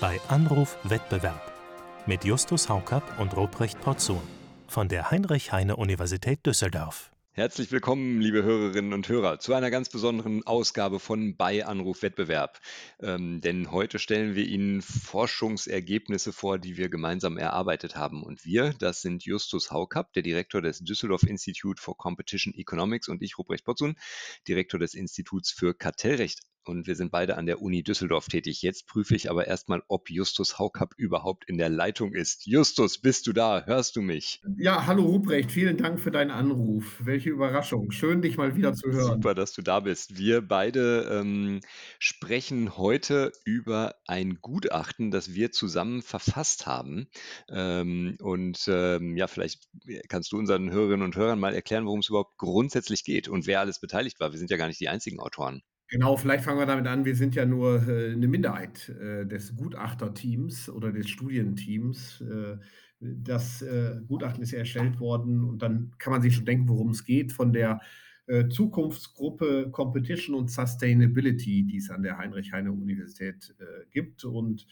bei Anruf Wettbewerb mit Justus Haukapp und Ruprecht Porzun von der Heinrich-Heine-Universität Düsseldorf. Herzlich willkommen, liebe Hörerinnen und Hörer, zu einer ganz besonderen Ausgabe von Bei Anruf Wettbewerb. Ähm, denn heute stellen wir Ihnen Forschungsergebnisse vor, die wir gemeinsam erarbeitet haben. Und wir, das sind Justus Haukapp, der Direktor des Düsseldorf Institute for Competition Economics und ich, Ruprecht Potzun, Direktor des Instituts für Kartellrecht und wir sind beide an der Uni Düsseldorf tätig. Jetzt prüfe ich aber erstmal, ob Justus Haukapp überhaupt in der Leitung ist. Justus, bist du da? Hörst du mich? Ja, hallo Ruprecht, vielen Dank für deinen Anruf. Welche Überraschung. Schön, dich mal wieder zu hören. Super, dass du da bist. Wir beide ähm, sprechen heute über ein Gutachten, das wir zusammen verfasst haben. Ähm, und ähm, ja, vielleicht kannst du unseren Hörerinnen und Hörern mal erklären, worum es überhaupt grundsätzlich geht und wer alles beteiligt war. Wir sind ja gar nicht die einzigen Autoren. Genau, vielleicht fangen wir damit an. Wir sind ja nur äh, eine Minderheit äh, des Gutachterteams oder des Studienteams. Äh, das äh, Gutachten ist ja erstellt worden und dann kann man sich schon denken, worum es geht. Von der äh, Zukunftsgruppe Competition und Sustainability, die es an der Heinrich-Heine-Universität äh, gibt. Und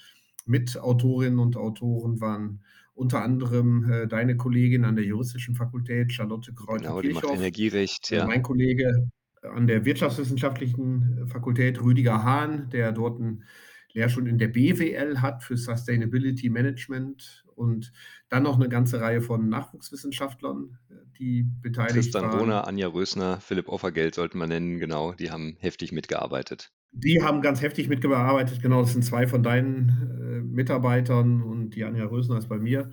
mit Autorinnen und Autoren waren unter anderem deine Kollegin an der Juristischen Fakultät, Charlotte. Genau, die macht Energierecht, ja. Mein Kollege an der Wirtschaftswissenschaftlichen Fakultät Rüdiger Hahn, der dort einen Lehrstuhl in der BWL hat für Sustainability Management und dann noch eine ganze Reihe von Nachwuchswissenschaftlern, die beteiligt Tristan waren. Tristan Rohner, Anja Rösner, Philipp Offergeld sollte man nennen, genau, die haben heftig mitgearbeitet. Die haben ganz heftig mitgearbeitet, genau, das sind zwei von deinen äh, Mitarbeitern und die Anja Rösner ist bei mir.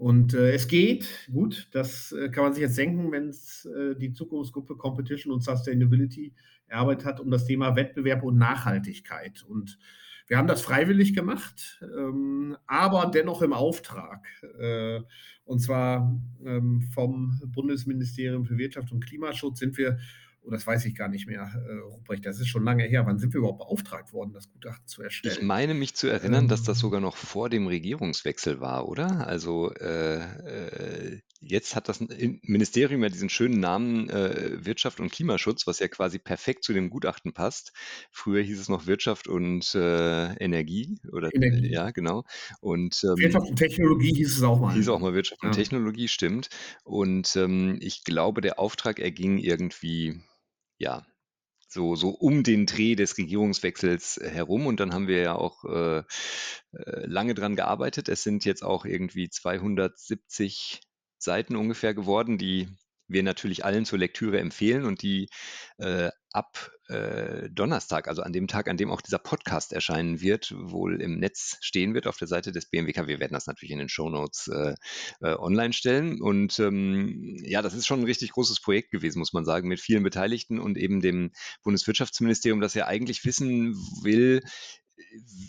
Und äh, es geht, gut, das äh, kann man sich jetzt denken, wenn es äh, die Zukunftsgruppe Competition und Sustainability erarbeitet hat, um das Thema Wettbewerb und Nachhaltigkeit. Und wir haben das freiwillig gemacht, ähm, aber dennoch im Auftrag. Äh, und zwar ähm, vom Bundesministerium für Wirtschaft und Klimaschutz sind wir Oh, das weiß ich gar nicht mehr, äh, Ruprecht. Das ist schon lange her. Wann sind wir überhaupt beauftragt worden, das Gutachten zu erstellen? Ich meine mich zu erinnern, dass das ähm. sogar noch vor dem Regierungswechsel war, oder? Also äh, äh, jetzt hat das Ministerium ja diesen schönen Namen äh, Wirtschaft und Klimaschutz, was ja quasi perfekt zu dem Gutachten passt. Früher hieß es noch Wirtschaft und äh, Energie oder Energie. ja genau. Und ähm, Wirtschaft und Technologie hieß es auch mal. Hieß auch mal Wirtschaft ja. und Technologie, stimmt. Und ähm, ich glaube, der Auftrag erging irgendwie ja, so, so um den Dreh des Regierungswechsels herum. Und dann haben wir ja auch äh, äh lange dran gearbeitet. Es sind jetzt auch irgendwie 270 Seiten ungefähr geworden, die wir natürlich allen zur Lektüre empfehlen und die äh, ab äh, Donnerstag, also an dem Tag, an dem auch dieser Podcast erscheinen wird, wohl im Netz stehen wird auf der Seite des BMWK. Wir werden das natürlich in den Show Notes äh, äh, online stellen. Und ähm, ja, das ist schon ein richtig großes Projekt gewesen, muss man sagen, mit vielen Beteiligten und eben dem Bundeswirtschaftsministerium, das ja eigentlich wissen will,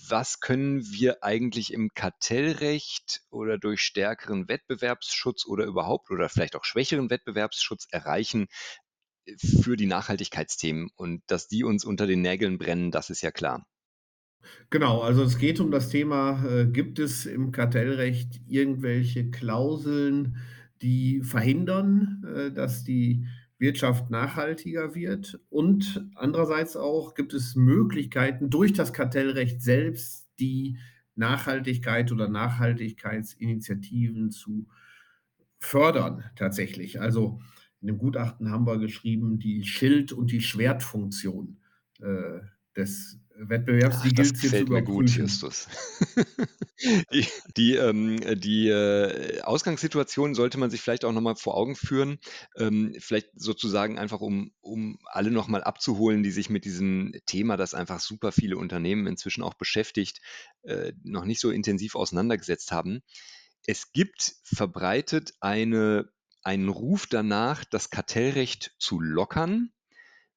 was können wir eigentlich im Kartellrecht oder durch stärkeren Wettbewerbsschutz oder überhaupt oder vielleicht auch schwächeren Wettbewerbsschutz erreichen für die Nachhaltigkeitsthemen und dass die uns unter den Nägeln brennen, das ist ja klar. Genau, also es geht um das Thema, äh, gibt es im Kartellrecht irgendwelche Klauseln, die verhindern, äh, dass die Wirtschaft nachhaltiger wird. Und andererseits auch gibt es Möglichkeiten durch das Kartellrecht selbst, die Nachhaltigkeit oder Nachhaltigkeitsinitiativen zu fördern tatsächlich. Also in dem Gutachten haben wir geschrieben, die Schild- und die Schwertfunktion äh, des Wettbewerbs, Ach, die gilt es jetzt mir gut, Justus. die die, ähm, die äh, Ausgangssituation sollte man sich vielleicht auch nochmal vor Augen führen, ähm, vielleicht sozusagen einfach, um, um alle nochmal abzuholen, die sich mit diesem Thema, das einfach super viele Unternehmen inzwischen auch beschäftigt, äh, noch nicht so intensiv auseinandergesetzt haben. Es gibt verbreitet eine, einen Ruf danach, das Kartellrecht zu lockern,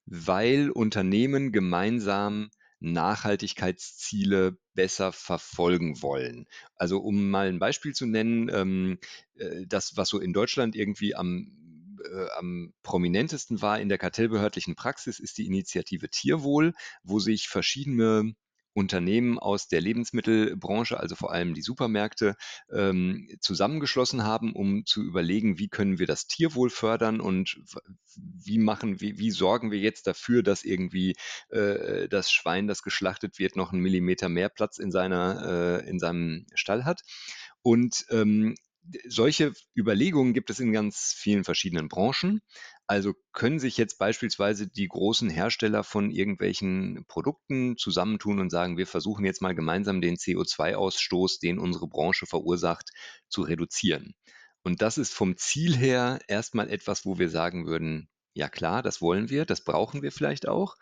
weil Unternehmen gemeinsam Nachhaltigkeitsziele besser verfolgen wollen. Also um mal ein Beispiel zu nennen, ähm, äh, das, was so in Deutschland irgendwie am, äh, am prominentesten war in der kartellbehördlichen Praxis, ist die Initiative Tierwohl, wo sich verschiedene Unternehmen aus der Lebensmittelbranche, also vor allem die Supermärkte, ähm, zusammengeschlossen haben, um zu überlegen, wie können wir das Tierwohl fördern und wie machen, wie, wie sorgen wir jetzt dafür, dass irgendwie äh, das Schwein, das geschlachtet wird, noch einen Millimeter mehr Platz in seiner, äh, in seinem Stall hat. Und ähm, solche Überlegungen gibt es in ganz vielen verschiedenen Branchen. Also können sich jetzt beispielsweise die großen Hersteller von irgendwelchen Produkten zusammentun und sagen, wir versuchen jetzt mal gemeinsam den CO2-Ausstoß, den unsere Branche verursacht, zu reduzieren. Und das ist vom Ziel her erstmal etwas, wo wir sagen würden, ja klar, das wollen wir, das brauchen wir vielleicht auch.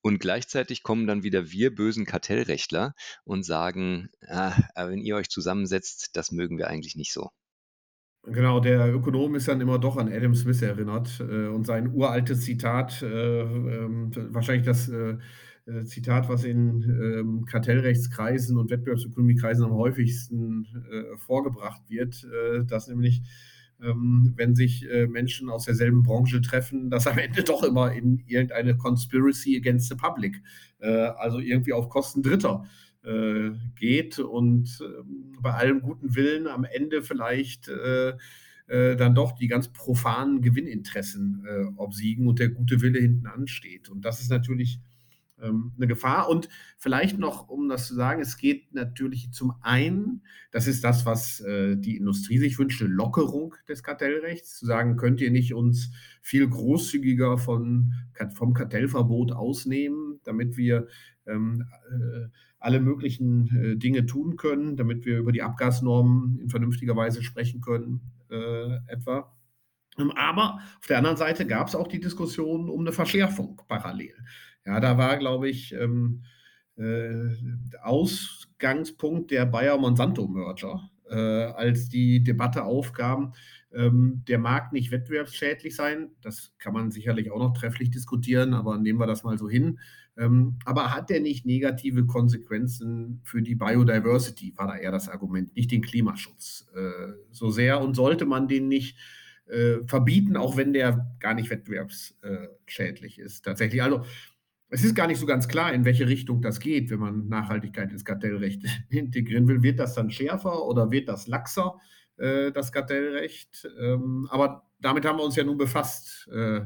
Und gleichzeitig kommen dann wieder wir bösen Kartellrechtler und sagen, ah, wenn ihr euch zusammensetzt, das mögen wir eigentlich nicht so. Genau, der Ökonom ist dann immer doch an Adam Smith erinnert äh, und sein uraltes Zitat, äh, ähm, wahrscheinlich das äh, äh, Zitat, was in ähm, Kartellrechtskreisen und Wettbewerbsökonomiekreisen am häufigsten äh, vorgebracht wird, äh, dass nämlich, ähm, wenn sich äh, Menschen aus derselben Branche treffen, das am Ende doch immer in irgendeine Conspiracy against the Public, äh, also irgendwie auf Kosten Dritter äh, geht und ähm, bei allem guten Willen am Ende vielleicht äh, äh, dann doch die ganz profanen Gewinninteressen äh, obsiegen und der gute Wille hinten ansteht. Und das ist natürlich ähm, eine Gefahr. Und vielleicht noch, um das zu sagen, es geht natürlich zum einen, das ist das, was äh, die Industrie sich wünscht, eine Lockerung des Kartellrechts, zu sagen, könnt ihr nicht uns viel großzügiger von, vom Kartellverbot ausnehmen, damit wir ähm, äh, alle möglichen äh, Dinge tun können, damit wir über die Abgasnormen in vernünftiger Weise sprechen können, äh, etwa. Ähm, aber auf der anderen Seite gab es auch die Diskussion um eine Verschärfung parallel. Ja, da war, glaube ich, ähm, äh, Ausgangspunkt der Bayer-Monsanto-Merger, äh, als die Debatte aufkam, ähm, der mag nicht wettbewerbsschädlich sein. Das kann man sicherlich auch noch trefflich diskutieren, aber nehmen wir das mal so hin. Ähm, aber hat der nicht negative Konsequenzen für die Biodiversity, war da eher das Argument, nicht den Klimaschutz äh, so sehr und sollte man den nicht äh, verbieten, auch wenn der gar nicht wettbewerbsschädlich ist. Tatsächlich, also es ist gar nicht so ganz klar, in welche Richtung das geht, wenn man Nachhaltigkeit ins Kartellrecht integrieren will. Wird das dann schärfer oder wird das laxer, äh, das Kartellrecht? Ähm, aber damit haben wir uns ja nun befasst, äh,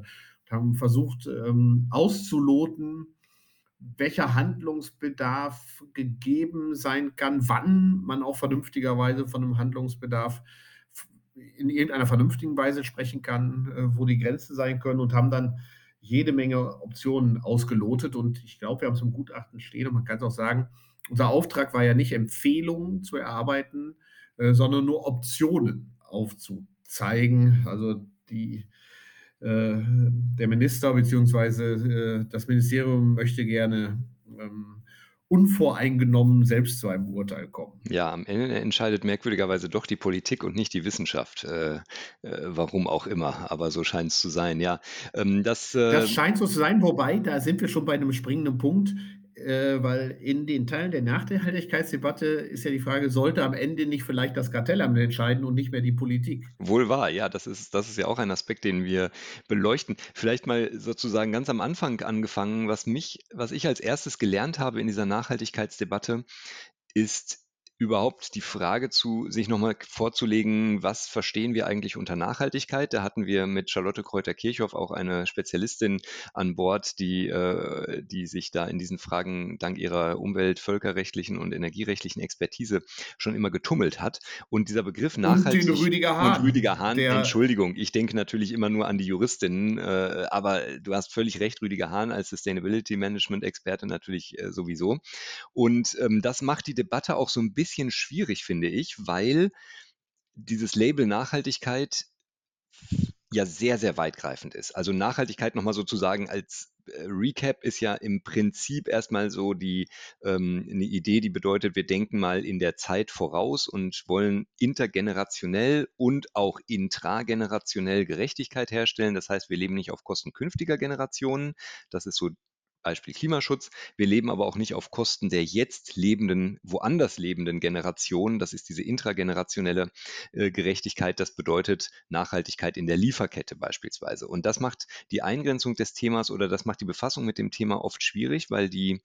haben versucht ähm, auszuloten, welcher Handlungsbedarf gegeben sein kann, wann man auch vernünftigerweise von einem Handlungsbedarf in irgendeiner vernünftigen Weise sprechen kann, äh, wo die Grenzen sein können und haben dann jede Menge Optionen ausgelotet. Und ich glaube, wir haben es im Gutachten stehen und man kann es auch sagen, unser Auftrag war ja nicht Empfehlungen zu erarbeiten, äh, sondern nur Optionen aufzuzeigen. Also die der Minister bzw. Äh, das Ministerium möchte gerne ähm, unvoreingenommen selbst zu einem Urteil kommen. Ja, am Ende entscheidet merkwürdigerweise doch die Politik und nicht die Wissenschaft, äh, äh, warum auch immer, aber so scheint es zu sein, ja. Ähm, das, äh, das scheint so zu sein, wobei, da sind wir schon bei einem springenden Punkt äh, weil in den Teilen der Nachhaltigkeitsdebatte ist ja die Frage, sollte am Ende nicht vielleicht das Kartellamt entscheiden und nicht mehr die Politik? Wohl wahr, ja, das ist, das ist ja auch ein Aspekt, den wir beleuchten. Vielleicht mal sozusagen ganz am Anfang angefangen, was mich, was ich als erstes gelernt habe in dieser Nachhaltigkeitsdebatte, ist überhaupt die Frage zu sich nochmal vorzulegen, was verstehen wir eigentlich unter Nachhaltigkeit? Da hatten wir mit Charlotte Kräuter-Kirchhoff auch eine Spezialistin an Bord, die, äh, die sich da in diesen Fragen dank ihrer umwelt-, völkerrechtlichen und energierechtlichen Expertise schon immer getummelt hat. Und dieser Begriff nachhaltig und Rüdiger Hahn. Und Rüdiger Hahn, Entschuldigung, ich denke natürlich immer nur an die Juristinnen, äh, aber du hast völlig recht, Rüdiger Hahn als Sustainability Management Experte natürlich äh, sowieso. Und ähm, das macht die Debatte auch so ein bisschen bisschen schwierig, finde ich, weil dieses Label Nachhaltigkeit ja sehr, sehr weitgreifend ist. Also Nachhaltigkeit nochmal sozusagen als äh, Recap ist ja im Prinzip erstmal so die ähm, eine Idee, die bedeutet, wir denken mal in der Zeit voraus und wollen intergenerationell und auch intragenerationell Gerechtigkeit herstellen. Das heißt, wir leben nicht auf Kosten künftiger Generationen. Das ist so Beispiel Klimaschutz. Wir leben aber auch nicht auf Kosten der jetzt lebenden, woanders lebenden Generationen. Das ist diese intragenerationelle äh, Gerechtigkeit. Das bedeutet Nachhaltigkeit in der Lieferkette beispielsweise. Und das macht die Eingrenzung des Themas oder das macht die Befassung mit dem Thema oft schwierig, weil die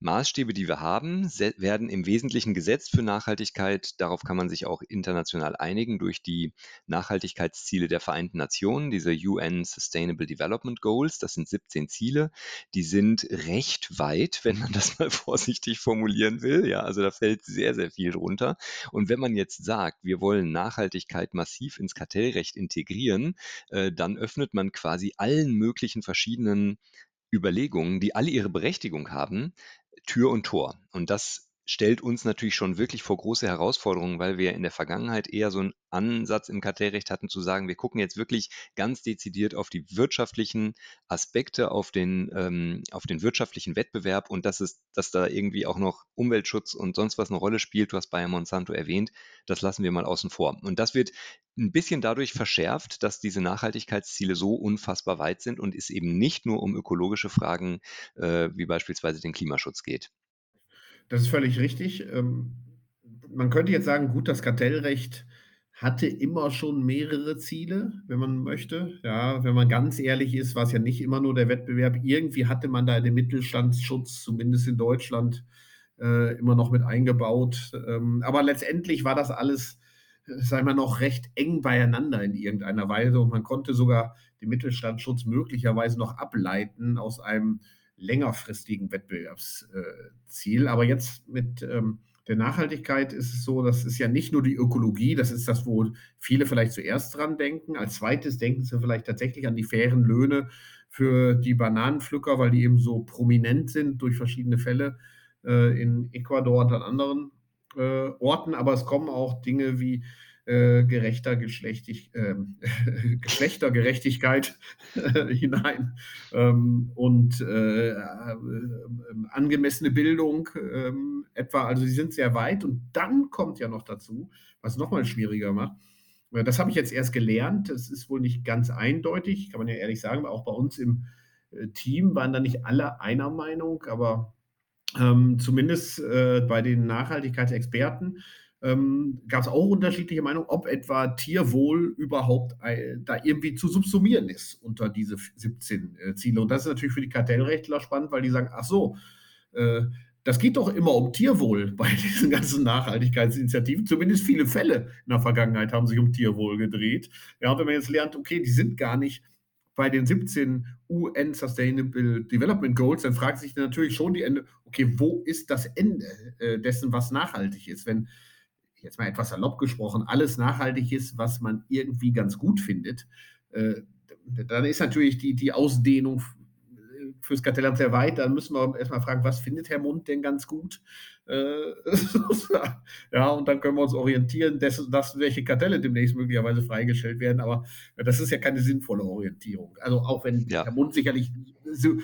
Maßstäbe, die wir haben, werden im Wesentlichen gesetzt für Nachhaltigkeit. Darauf kann man sich auch international einigen durch die Nachhaltigkeitsziele der Vereinten Nationen, diese UN Sustainable Development Goals. Das sind 17 Ziele. Die sind recht weit, wenn man das mal vorsichtig formulieren will. Ja, also da fällt sehr, sehr viel drunter. Und wenn man jetzt sagt, wir wollen Nachhaltigkeit massiv ins Kartellrecht integrieren, äh, dann öffnet man quasi allen möglichen verschiedenen Überlegungen, die alle ihre Berechtigung haben, Tür und Tor. Und das stellt uns natürlich schon wirklich vor große Herausforderungen, weil wir in der Vergangenheit eher so einen Ansatz im Kartellrecht hatten zu sagen, wir gucken jetzt wirklich ganz dezidiert auf die wirtschaftlichen Aspekte, auf den, ähm, auf den wirtschaftlichen Wettbewerb und dass es, dass da irgendwie auch noch Umweltschutz und sonst was eine Rolle spielt. Du hast Bayer Monsanto erwähnt, das lassen wir mal außen vor. Und das wird ein bisschen dadurch verschärft, dass diese Nachhaltigkeitsziele so unfassbar weit sind und es eben nicht nur um ökologische Fragen äh, wie beispielsweise den Klimaschutz geht. Das ist völlig richtig. Ähm, man könnte jetzt sagen, gut, das Kartellrecht hatte immer schon mehrere Ziele, wenn man möchte. Ja, wenn man ganz ehrlich ist, war es ja nicht immer nur der Wettbewerb. Irgendwie hatte man da den Mittelstandsschutz, zumindest in Deutschland, äh, immer noch mit eingebaut. Ähm, aber letztendlich war das alles, äh, sagen wir noch, recht eng beieinander in irgendeiner Weise. Und man konnte sogar den Mittelstandsschutz möglicherweise noch ableiten aus einem längerfristigen Wettbewerbsziel. Aber jetzt mit ähm, der Nachhaltigkeit ist es so, das ist ja nicht nur die Ökologie, das ist das, wo viele vielleicht zuerst dran denken. Als zweites denken sie vielleicht tatsächlich an die fairen Löhne für die Bananenpflücker, weil die eben so prominent sind durch verschiedene Fälle äh, in Ecuador und an anderen äh, Orten. Aber es kommen auch Dinge wie äh, gerechter Geschlechtig, äh, Geschlechtergerechtigkeit hinein ähm, und äh, äh, angemessene Bildung ähm, etwa. Also sie sind sehr weit und dann kommt ja noch dazu, was nochmal schwieriger macht. Äh, das habe ich jetzt erst gelernt. Das ist wohl nicht ganz eindeutig, kann man ja ehrlich sagen. Auch bei uns im Team waren da nicht alle einer Meinung, aber ähm, zumindest äh, bei den Nachhaltigkeitsexperten ähm, gab es auch unterschiedliche Meinungen, ob etwa Tierwohl überhaupt äh, da irgendwie zu subsumieren ist unter diese 17 äh, Ziele. Und das ist natürlich für die Kartellrechtler spannend, weil die sagen, ach so, äh, das geht doch immer um Tierwohl bei diesen ganzen Nachhaltigkeitsinitiativen. Zumindest viele Fälle in der Vergangenheit haben sich um Tierwohl gedreht. Ja, und wenn man jetzt lernt, okay, die sind gar nicht bei den 17 UN Sustainable Development Goals, dann fragt sich natürlich schon die Ende, okay, wo ist das Ende äh, dessen, was nachhaltig ist? Wenn jetzt mal etwas salopp gesprochen, alles nachhaltig ist, was man irgendwie ganz gut findet, äh, dann ist natürlich die, die Ausdehnung fürs Kartellamt sehr weit. Dann müssen wir erstmal fragen, was findet Herr Mund denn ganz gut? Äh, ja, und dann können wir uns orientieren, dass, dass, welche Kartelle demnächst möglicherweise freigestellt werden. Aber das ist ja keine sinnvolle Orientierung. Also auch wenn ja. Herr Mund sicherlich so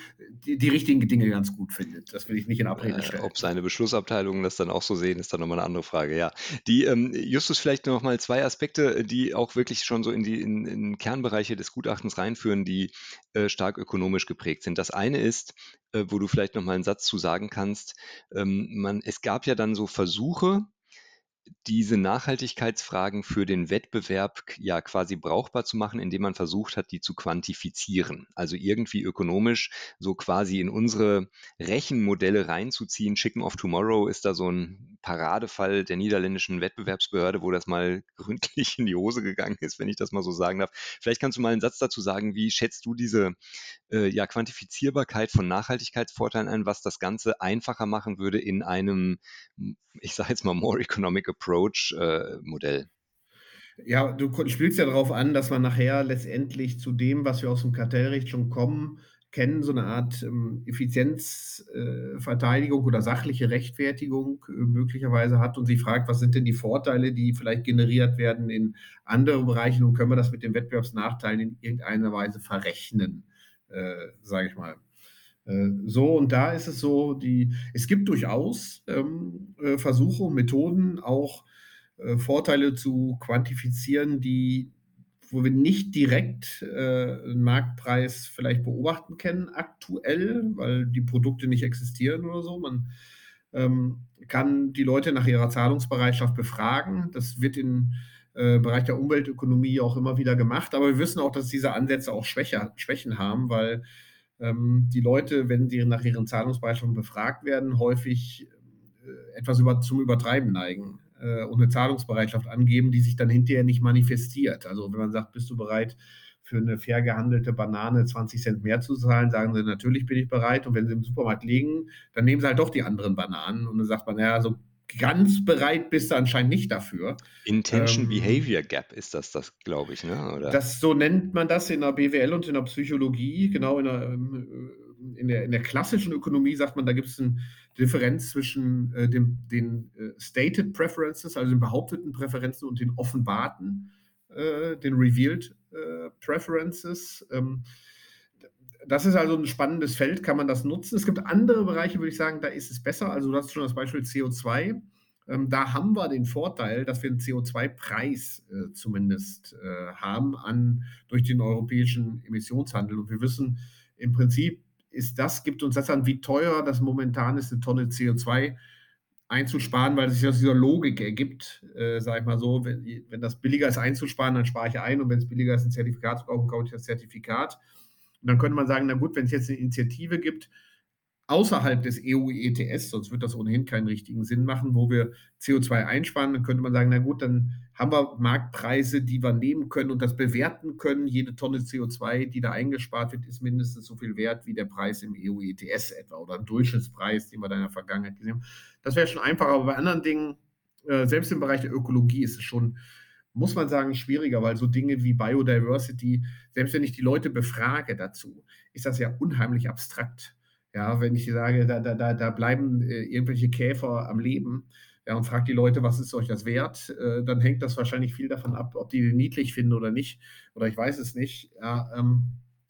die, die, richtigen Dinge ganz gut findet. Das will ich nicht in Abrede stellen. Äh, ob seine Beschlussabteilungen das dann auch so sehen, ist dann nochmal eine andere Frage. Ja, die ähm, Justus vielleicht noch mal zwei Aspekte, die auch wirklich schon so in die in, in Kernbereiche des Gutachtens reinführen, die äh, stark ökonomisch geprägt sind. Das eine ist, äh, wo du vielleicht noch mal einen Satz zu sagen kannst. Ähm, man, es gab ja dann so Versuche, diese Nachhaltigkeitsfragen für den Wettbewerb ja quasi brauchbar zu machen, indem man versucht hat, die zu quantifizieren. Also irgendwie ökonomisch so quasi in unsere Rechenmodelle reinzuziehen. Chicken of Tomorrow ist da so ein Paradefall der niederländischen Wettbewerbsbehörde, wo das mal gründlich in die Hose gegangen ist, wenn ich das mal so sagen darf. Vielleicht kannst du mal einen Satz dazu sagen, wie schätzt du diese äh, ja, Quantifizierbarkeit von Nachhaltigkeitsvorteilen ein, was das Ganze einfacher machen würde in einem, ich sage jetzt mal, more economic approach äh, Modell? Ja, du spielst ja darauf an, dass man nachher letztendlich zu dem, was wir aus dem Kartellrecht schon kommen, kennen, so eine Art ähm, Effizienzverteidigung äh, oder sachliche Rechtfertigung äh, möglicherweise hat und sie fragt, was sind denn die Vorteile, die vielleicht generiert werden in anderen Bereichen und können wir das mit den Wettbewerbsnachteilen in irgendeiner Weise verrechnen, äh, sage ich mal. Äh, so, und da ist es so, die, es gibt durchaus ähm, äh, Versuche und Methoden, auch äh, Vorteile zu quantifizieren, die wo wir nicht direkt äh, einen Marktpreis vielleicht beobachten können aktuell, weil die Produkte nicht existieren oder so. Man ähm, kann die Leute nach ihrer Zahlungsbereitschaft befragen. Das wird im äh, Bereich der Umweltökonomie auch immer wieder gemacht. Aber wir wissen auch, dass diese Ansätze auch Schwäche, Schwächen haben, weil ähm, die Leute, wenn sie nach ihren Zahlungsbereitschaften befragt werden, häufig äh, etwas über, zum Übertreiben neigen äh, und eine Zahlungsbereitschaft angeben, die sich dann hinterher nicht manifestiert. Also wenn man sagt, bist du bereit, für eine fair gehandelte Banane 20 Cent mehr zu zahlen, sagen sie, natürlich bin ich bereit. Und wenn sie im Supermarkt liegen, dann nehmen sie halt doch die anderen Bananen. Und dann sagt man, ja, so ganz bereit bist du anscheinend nicht dafür. Intention ähm, Behavior Gap ist das, das glaube ich, ne? Oder? Das, so nennt man das in der BWL und in der Psychologie, genau in der, ähm, in der, in der klassischen Ökonomie sagt man, da gibt es eine Differenz zwischen äh, dem, den äh, Stated Preferences, also den behaupteten Präferenzen und den offenbarten, äh, den Revealed äh, Preferences. Ähm, das ist also ein spannendes Feld, kann man das nutzen. Es gibt andere Bereiche, würde ich sagen, da ist es besser. Also du hast schon das Beispiel CO2. Ähm, da haben wir den Vorteil, dass wir einen CO2-Preis äh, zumindest äh, haben an, durch den europäischen Emissionshandel. Und wir wissen im Prinzip, ist das, gibt uns das an, wie teuer das momentan ist, eine Tonne CO2 einzusparen, weil es sich aus dieser Logik ergibt, äh, sage ich mal so, wenn, wenn das billiger ist einzusparen, dann spare ich ein und wenn es billiger ist, ein Zertifikat zu kaufen, kaufe ich das Zertifikat. Und dann könnte man sagen, na gut, wenn es jetzt eine Initiative gibt, außerhalb des EU-ETS, sonst wird das ohnehin keinen richtigen Sinn machen, wo wir CO2 einsparen, dann könnte man sagen, na gut, dann haben wir Marktpreise, die wir nehmen können und das bewerten können. Jede Tonne CO2, die da eingespart wird, ist mindestens so viel wert wie der Preis im EU-ETS etwa oder ein Durchschnittspreis, den wir da in der Vergangenheit gesehen haben. Das wäre schon einfacher, aber bei anderen Dingen, äh, selbst im Bereich der Ökologie ist es schon muss man sagen, schwieriger, weil so Dinge wie Biodiversity, selbst wenn ich die Leute befrage dazu, ist das ja unheimlich abstrakt. Ja, wenn ich sage, da, da, da, bleiben äh, irgendwelche Käfer am Leben, ja, und fragt die Leute, was ist euch das wert, äh, dann hängt das wahrscheinlich viel davon ab, ob die den niedlich finden oder nicht. Oder ich weiß es nicht. Ja, ähm,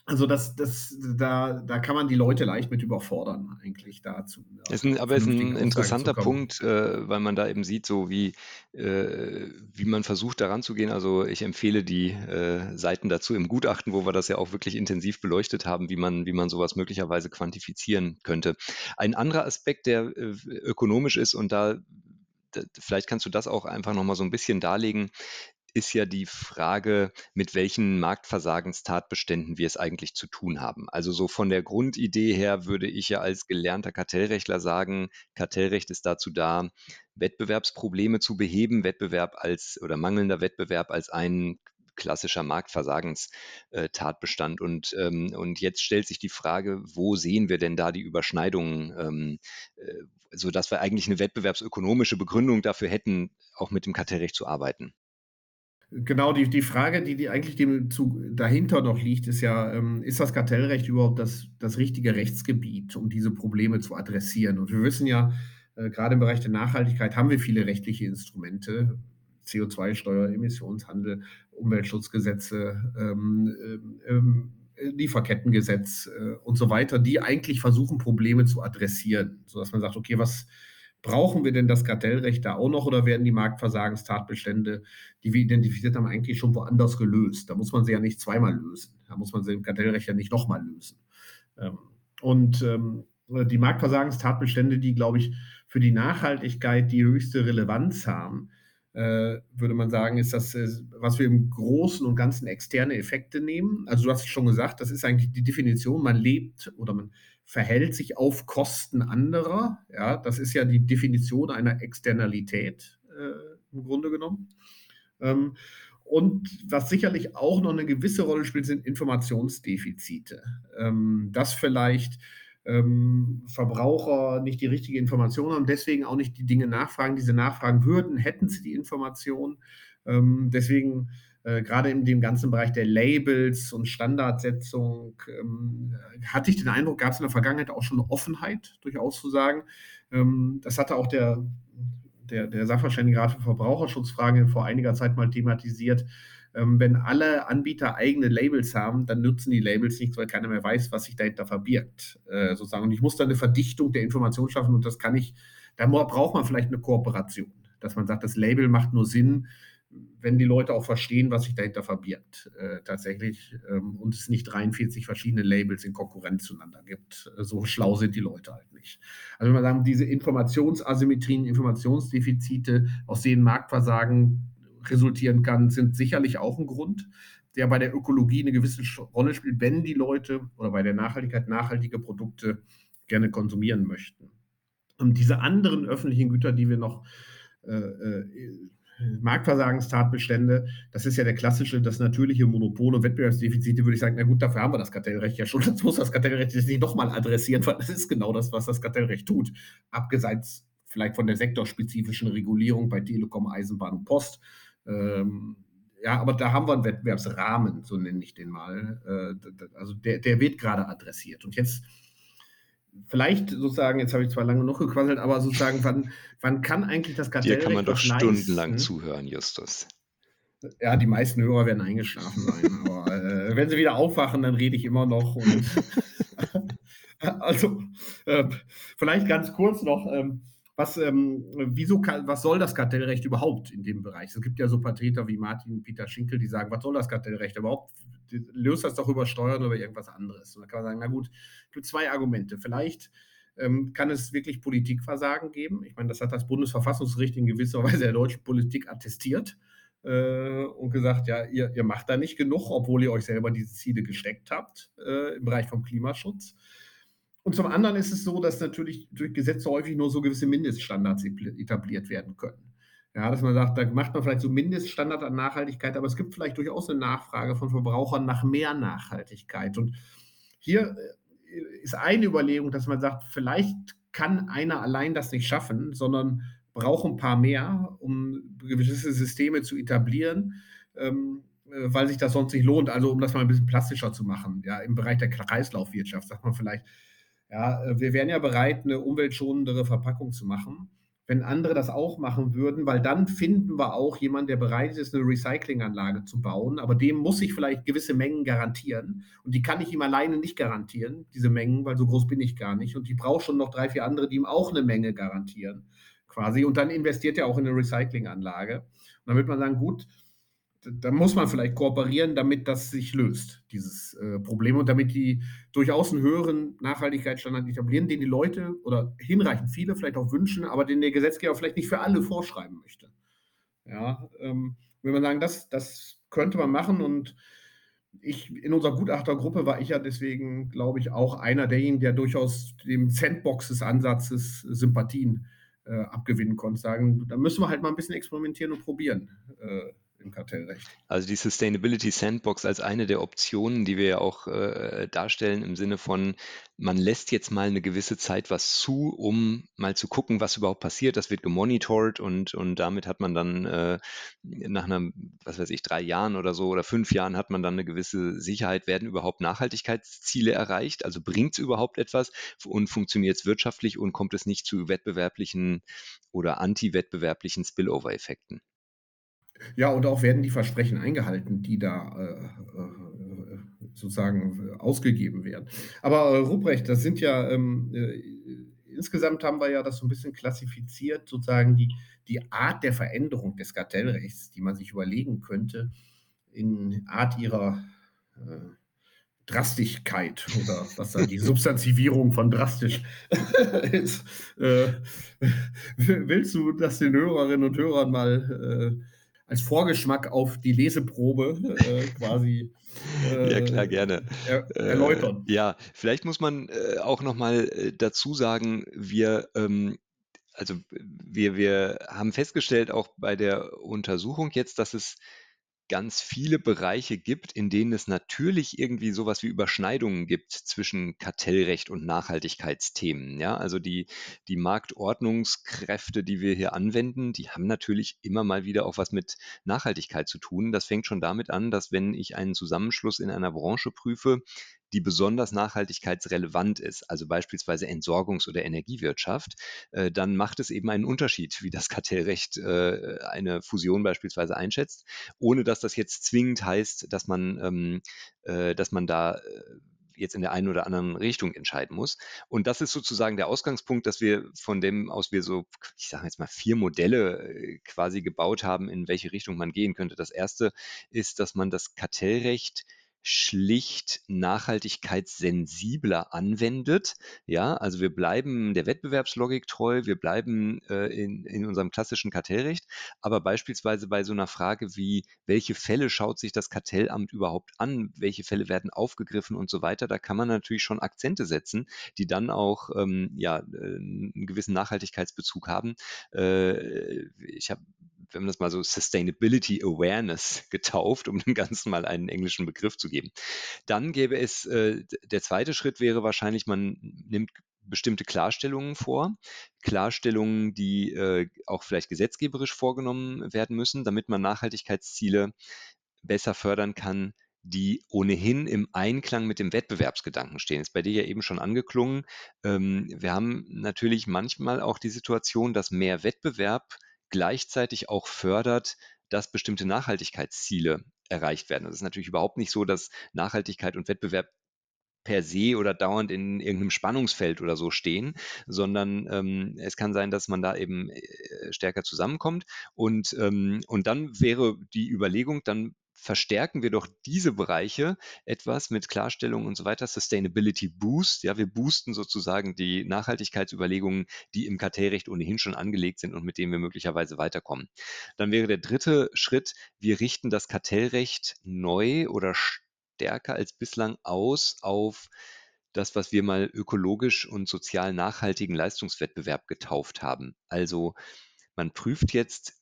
also das, das, da, da kann man die Leute leicht mit überfordern, eigentlich dazu. Ist ein, aber ist ein interessanter Punkt, äh, weil man da eben sieht, so wie, äh, wie man versucht daran zu gehen. Also ich empfehle die äh, Seiten dazu im Gutachten, wo wir das ja auch wirklich intensiv beleuchtet haben, wie man, wie man sowas möglicherweise quantifizieren könnte. Ein anderer Aspekt, der äh, ökonomisch ist und da vielleicht kannst du das auch einfach nochmal so ein bisschen darlegen, ist ja die Frage, mit welchen Marktversagenstatbeständen wir es eigentlich zu tun haben. Also so von der Grundidee her würde ich ja als gelernter Kartellrechtler sagen, Kartellrecht ist dazu da, Wettbewerbsprobleme zu beheben, Wettbewerb als oder mangelnder Wettbewerb als ein klassischer Marktversagenstatbestand. Und, ähm, und jetzt stellt sich die Frage, wo sehen wir denn da die Überschneidungen, ähm, äh, sodass wir eigentlich eine wettbewerbsökonomische Begründung dafür hätten, auch mit dem Kartellrecht zu arbeiten? Genau, die, die Frage, die, die eigentlich dem zu, dahinter noch liegt, ist ja, ähm, ist das Kartellrecht überhaupt das, das richtige Rechtsgebiet, um diese Probleme zu adressieren? Und wir wissen ja, äh, gerade im Bereich der Nachhaltigkeit haben wir viele rechtliche Instrumente, CO2-Steuer, Emissionshandel, Umweltschutzgesetze, ähm, ähm, Lieferkettengesetz äh, und so weiter, die eigentlich versuchen, Probleme zu adressieren, sodass man sagt, okay, was, Brauchen wir denn das Kartellrecht da auch noch oder werden die Marktversagenstatbestände, die wir identifiziert haben, eigentlich schon woanders gelöst? Da muss man sie ja nicht zweimal lösen. Da muss man sie im Kartellrecht ja nicht nochmal lösen. Ähm, und ähm, die Marktversagenstatbestände, die, glaube ich, für die Nachhaltigkeit die höchste Relevanz haben, äh, würde man sagen, ist das, äh, was wir im Großen und Ganzen externe Effekte nehmen. Also du hast es schon gesagt, das ist eigentlich die Definition, man lebt oder man verhält sich auf Kosten anderer. Ja, das ist ja die Definition einer Externalität äh, im Grunde genommen. Ähm, und was sicherlich auch noch eine gewisse Rolle spielt, sind Informationsdefizite. Ähm, dass vielleicht ähm, Verbraucher nicht die richtige Information haben, deswegen auch nicht die Dinge nachfragen. Diese nachfragen würden, hätten sie die Information. Ähm, deswegen äh, gerade in dem ganzen Bereich der Labels und Standardsetzung, ähm, hatte ich den Eindruck, gab es in der Vergangenheit auch schon eine Offenheit, durchaus zu sagen. Ähm, das hatte auch der, der, der Sachverständigenrat für Verbraucherschutzfragen vor einiger Zeit mal thematisiert. Ähm, wenn alle Anbieter eigene Labels haben, dann nutzen die Labels nichts, weil keiner mehr weiß, was sich dahinter verbirgt. Äh, sozusagen. Und ich muss da eine Verdichtung der Information schaffen und das kann ich, da braucht man vielleicht eine Kooperation, dass man sagt, das Label macht nur Sinn, wenn die Leute auch verstehen, was sich dahinter verbirgt, äh, tatsächlich, ähm, und es nicht 43 verschiedene Labels in Konkurrenz zueinander gibt. Äh, so schlau sind die Leute halt nicht. Also wenn wir sagen, diese Informationsasymmetrien, Informationsdefizite, aus denen Marktversagen resultieren kann, sind sicherlich auch ein Grund. der bei der Ökologie eine gewisse Rolle spielt, wenn die Leute oder bei der Nachhaltigkeit nachhaltige Produkte gerne konsumieren möchten. Und diese anderen öffentlichen Güter, die wir noch äh, äh, Marktversagenstatbestände, das ist ja der klassische, das natürliche Monopol und Wettbewerbsdefizite, würde ich sagen, na gut, dafür haben wir das Kartellrecht ja schon. Das muss das Kartellrecht jetzt nicht nochmal adressieren, weil das ist genau das, was das Kartellrecht tut. Abgesehen vielleicht von der sektorspezifischen Regulierung bei Telekom, Eisenbahn und Post. Ähm, ja, aber da haben wir einen Wettbewerbsrahmen, so nenne ich den mal. Äh, also der, der wird gerade adressiert. Und jetzt vielleicht sozusagen, jetzt habe ich zwar lange noch gequasselt, aber sozusagen, wann, wann kann eigentlich das Kartellrecht Hier kann man doch stundenlang leisten? zuhören, Justus. Ja, die meisten Hörer werden eingeschlafen sein, aber äh, wenn sie wieder aufwachen, dann rede ich immer noch. Und, also, äh, vielleicht ganz kurz noch. Ähm, was, ähm, wieso, was soll das Kartellrecht überhaupt in dem Bereich? Es gibt ja so Vertreter wie Martin Peter Schinkel, die sagen, was soll das Kartellrecht überhaupt? Löst das doch über Steuern oder irgendwas anderes. Und da kann man sagen, na gut, es gibt zwei Argumente. Vielleicht ähm, kann es wirklich Politikversagen geben. Ich meine, das hat das Bundesverfassungsgericht in gewisser Weise der deutschen Politik attestiert äh, und gesagt, ja, ihr, ihr, macht da nicht genug, obwohl ihr euch selber diese Ziele gesteckt habt äh, im Bereich vom Klimaschutz. Und zum anderen ist es so, dass natürlich durch Gesetze häufig nur so gewisse Mindeststandards etabliert werden können. Ja, dass man sagt, da macht man vielleicht so Mindeststandard an Nachhaltigkeit, aber es gibt vielleicht durchaus eine Nachfrage von Verbrauchern nach mehr Nachhaltigkeit. Und hier äh, ist eine Überlegung, dass man sagt, vielleicht kann einer allein das nicht schaffen, sondern braucht ein paar mehr, um gewisse Systeme zu etablieren, ähm, äh, weil sich das sonst nicht lohnt. Also um das mal ein bisschen plastischer zu machen. Ja, im Bereich der Kreislaufwirtschaft sagt man vielleicht, ja, äh, wir wären ja bereit, eine umweltschonendere Verpackung zu machen, wenn andere das auch machen würden, weil dann finden wir auch jemanden, der bereit ist, eine Recyclinganlage zu bauen. Aber dem muss ich vielleicht gewisse Mengen garantieren. Und die kann ich ihm alleine nicht garantieren, diese Mengen, weil so groß bin ich gar nicht. Und ich brauche schon noch drei, vier andere, die ihm auch eine Menge garantieren, quasi. Und dann investiert er auch in eine Recyclinganlage. Und dann wird man sagen, gut, da muss man vielleicht kooperieren, damit das sich löst, dieses äh, Problem und damit die durchaus einen höheren Nachhaltigkeitsstandard etablieren, den die Leute oder hinreichend viele vielleicht auch wünschen, aber den der Gesetzgeber vielleicht nicht für alle vorschreiben möchte. Ja, ähm, wenn man sagen, das, das könnte man machen und ich, in unserer Gutachtergruppe war ich ja deswegen, glaube ich, auch einer derjenigen, der durchaus dem Sandbox des Ansatzes Sympathien äh, abgewinnen konnte. Sagen, da müssen wir halt mal ein bisschen experimentieren und probieren. Äh, im Kartellrecht. Also die Sustainability Sandbox als eine der Optionen, die wir ja auch äh, darstellen im Sinne von, man lässt jetzt mal eine gewisse Zeit was zu, um mal zu gucken, was überhaupt passiert. Das wird gemonitort und, und damit hat man dann äh, nach einer, was weiß ich, drei Jahren oder so oder fünf Jahren hat man dann eine gewisse Sicherheit, werden überhaupt Nachhaltigkeitsziele erreicht? Also bringt es überhaupt etwas und funktioniert es wirtschaftlich und kommt es nicht zu wettbewerblichen oder anti-wettbewerblichen Spillover-Effekten? Ja, und auch werden die Versprechen eingehalten, die da äh, äh, sozusagen ausgegeben werden. Aber äh, Ruprecht, das sind ja, ähm, äh, insgesamt haben wir ja das so ein bisschen klassifiziert, sozusagen die, die Art der Veränderung des Kartellrechts, die man sich überlegen könnte, in Art ihrer äh, Drastigkeit oder was da die Substantivierung von drastisch ist. Äh, willst du das den Hörerinnen und Hörern mal als Vorgeschmack auf die Leseprobe äh, quasi äh, ja, klar, gerne. Er, erläutern. Äh, ja, vielleicht muss man äh, auch nochmal äh, dazu sagen, wir, ähm, also wir, wir haben festgestellt, auch bei der Untersuchung jetzt, dass es ganz viele Bereiche gibt, in denen es natürlich irgendwie sowas wie Überschneidungen gibt zwischen Kartellrecht und Nachhaltigkeitsthemen. Ja, also die, die Marktordnungskräfte, die wir hier anwenden, die haben natürlich immer mal wieder auch was mit Nachhaltigkeit zu tun. Das fängt schon damit an, dass wenn ich einen Zusammenschluss in einer Branche prüfe, die besonders nachhaltigkeitsrelevant ist, also beispielsweise Entsorgungs- oder Energiewirtschaft, äh, dann macht es eben einen Unterschied, wie das Kartellrecht äh, eine Fusion beispielsweise einschätzt, ohne dass das jetzt zwingend heißt, dass man, ähm, äh, dass man da jetzt in der einen oder anderen Richtung entscheiden muss. Und das ist sozusagen der Ausgangspunkt, dass wir von dem aus wir so, ich sage jetzt mal, vier Modelle quasi gebaut haben, in welche Richtung man gehen könnte. Das erste ist, dass man das Kartellrecht schlicht nachhaltigkeitssensibler anwendet. Ja, also wir bleiben der Wettbewerbslogik treu, wir bleiben äh, in, in unserem klassischen Kartellrecht, aber beispielsweise bei so einer Frage wie, welche Fälle schaut sich das Kartellamt überhaupt an, welche Fälle werden aufgegriffen und so weiter, da kann man natürlich schon Akzente setzen, die dann auch ähm, ja, äh, einen gewissen Nachhaltigkeitsbezug haben. Äh, ich habe wir haben das mal so Sustainability Awareness getauft, um dem Ganzen mal einen englischen Begriff zu geben. Dann gäbe es, äh, der zweite Schritt wäre wahrscheinlich, man nimmt bestimmte Klarstellungen vor, Klarstellungen, die äh, auch vielleicht gesetzgeberisch vorgenommen werden müssen, damit man Nachhaltigkeitsziele besser fördern kann, die ohnehin im Einklang mit dem Wettbewerbsgedanken stehen. Ist bei dir ja eben schon angeklungen. Ähm, wir haben natürlich manchmal auch die Situation, dass mehr Wettbewerb gleichzeitig auch fördert, dass bestimmte Nachhaltigkeitsziele erreicht werden. Es ist natürlich überhaupt nicht so, dass Nachhaltigkeit und Wettbewerb per se oder dauernd in irgendeinem Spannungsfeld oder so stehen, sondern ähm, es kann sein, dass man da eben äh, stärker zusammenkommt. Und, ähm, und dann wäre die Überlegung, dann verstärken wir doch diese Bereiche etwas mit Klarstellung und so weiter. Sustainability Boost. Ja, wir boosten sozusagen die Nachhaltigkeitsüberlegungen, die im Kartellrecht ohnehin schon angelegt sind und mit denen wir möglicherweise weiterkommen. Dann wäre der dritte Schritt, wir richten das Kartellrecht neu oder stärker als bislang aus auf das, was wir mal ökologisch und sozial nachhaltigen Leistungswettbewerb getauft haben. Also man prüft jetzt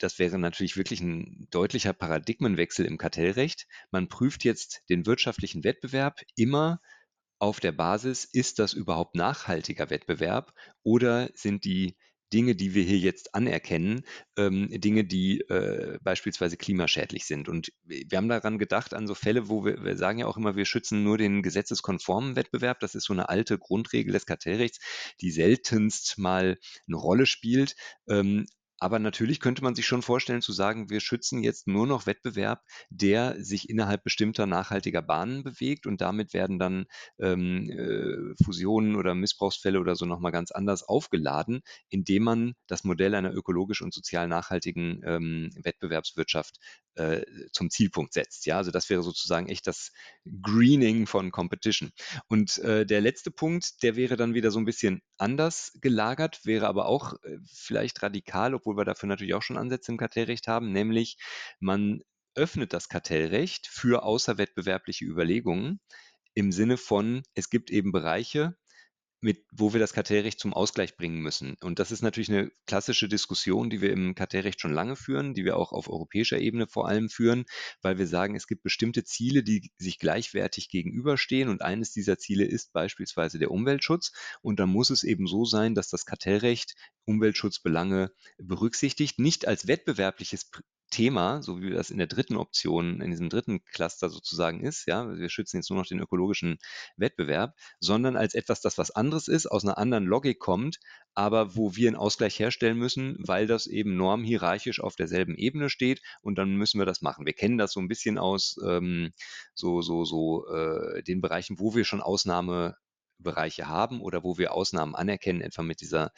das wäre natürlich wirklich ein deutlicher Paradigmenwechsel im Kartellrecht. Man prüft jetzt den wirtschaftlichen Wettbewerb immer auf der Basis, ist das überhaupt nachhaltiger Wettbewerb oder sind die Dinge, die wir hier jetzt anerkennen, ähm, Dinge, die äh, beispielsweise klimaschädlich sind. Und wir haben daran gedacht, an so Fälle, wo wir, wir sagen ja auch immer, wir schützen nur den gesetzeskonformen Wettbewerb. Das ist so eine alte Grundregel des Kartellrechts, die seltenst mal eine Rolle spielt. Ähm, aber natürlich könnte man sich schon vorstellen zu sagen, wir schützen jetzt nur noch Wettbewerb, der sich innerhalb bestimmter nachhaltiger Bahnen bewegt und damit werden dann ähm, äh, Fusionen oder Missbrauchsfälle oder so nochmal ganz anders aufgeladen, indem man das Modell einer ökologisch und sozial nachhaltigen ähm, Wettbewerbswirtschaft äh, zum Zielpunkt setzt. Ja, also das wäre sozusagen echt das Greening von Competition. Und äh, der letzte Punkt, der wäre dann wieder so ein bisschen anders gelagert, wäre aber auch äh, vielleicht radikal, obwohl wir dafür natürlich auch schon Ansätze im Kartellrecht haben, nämlich man öffnet das Kartellrecht für außerwettbewerbliche Überlegungen im Sinne von, es gibt eben Bereiche, mit, wo wir das Kartellrecht zum Ausgleich bringen müssen. Und das ist natürlich eine klassische Diskussion, die wir im Kartellrecht schon lange führen, die wir auch auf europäischer Ebene vor allem führen, weil wir sagen, es gibt bestimmte Ziele, die sich gleichwertig gegenüberstehen. Und eines dieser Ziele ist beispielsweise der Umweltschutz. Und da muss es eben so sein, dass das Kartellrecht Umweltschutzbelange berücksichtigt, nicht als wettbewerbliches Thema, so wie das in der dritten Option, in diesem dritten Cluster sozusagen ist, ja, wir schützen jetzt nur noch den ökologischen Wettbewerb, sondern als etwas, das was anderes ist, aus einer anderen Logik kommt, aber wo wir einen Ausgleich herstellen müssen, weil das eben normhierarchisch auf derselben Ebene steht und dann müssen wir das machen. Wir kennen das so ein bisschen aus ähm, so, so, so äh, den Bereichen, wo wir schon Ausnahmebereiche haben oder wo wir Ausnahmen anerkennen, etwa mit dieser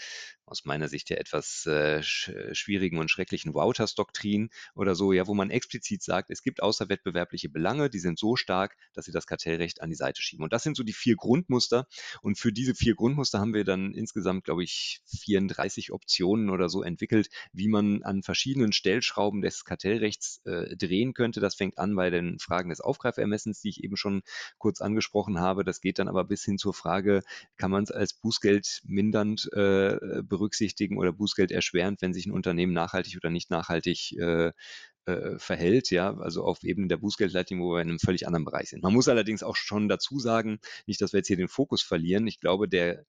aus meiner Sicht ja etwas äh, schwierigen und schrecklichen Wouters-Doktrin oder so, ja, wo man explizit sagt, es gibt außerwettbewerbliche Belange, die sind so stark, dass sie das Kartellrecht an die Seite schieben. Und das sind so die vier Grundmuster. Und für diese vier Grundmuster haben wir dann insgesamt, glaube ich, 34 Optionen oder so entwickelt, wie man an verschiedenen Stellschrauben des Kartellrechts äh, drehen könnte. Das fängt an bei den Fragen des Aufgreifermessens, die ich eben schon kurz angesprochen habe. Das geht dann aber bis hin zur Frage, kann man es als Bußgeld mindernd äh, berücksichtigen oder Bußgeld erschwerend, wenn sich ein Unternehmen nachhaltig oder nicht nachhaltig äh, äh, verhält, ja, also auf Ebene der Bußgeldleitung, wo wir in einem völlig anderen Bereich sind. Man muss allerdings auch schon dazu sagen, nicht, dass wir jetzt hier den Fokus verlieren. Ich glaube, der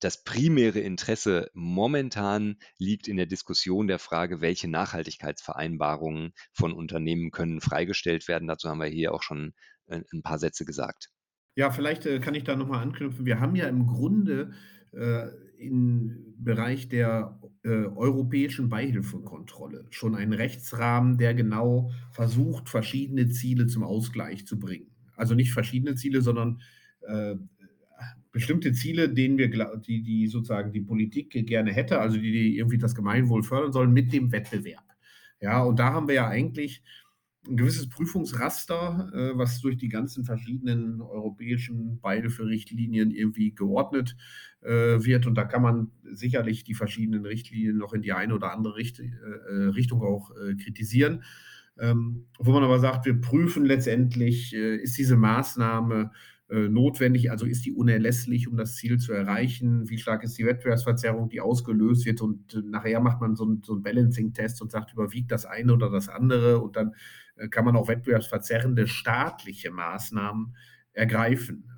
das primäre Interesse momentan liegt in der Diskussion der Frage, welche Nachhaltigkeitsvereinbarungen von Unternehmen können freigestellt werden. Dazu haben wir hier auch schon äh, ein paar Sätze gesagt. Ja, vielleicht äh, kann ich da nochmal anknüpfen. Wir haben ja im Grunde äh, im Bereich der äh, europäischen Beihilfekontrolle schon einen Rechtsrahmen, der genau versucht, verschiedene Ziele zum Ausgleich zu bringen. Also nicht verschiedene Ziele, sondern äh, bestimmte Ziele, denen wir, die, die sozusagen die Politik gerne hätte, also die, die irgendwie das Gemeinwohl fördern sollen, mit dem Wettbewerb. Ja, und da haben wir ja eigentlich ein gewisses Prüfungsraster, äh, was durch die ganzen verschiedenen europäischen Beihilferichtlinien irgendwie geordnet äh, wird. Und da kann man sicherlich die verschiedenen Richtlinien noch in die eine oder andere Richt äh, Richtung auch äh, kritisieren. Ähm, wo man aber sagt, wir prüfen letztendlich, äh, ist diese Maßnahme äh, notwendig, also ist die unerlässlich, um das Ziel zu erreichen? Wie stark ist die Wettbewerbsverzerrung, die ausgelöst wird? Und äh, nachher macht man so einen, so Balancing-Test und sagt, überwiegt das eine oder das andere? Und dann äh, kann man auch wettbewerbsverzerrende staatliche Maßnahmen ergreifen.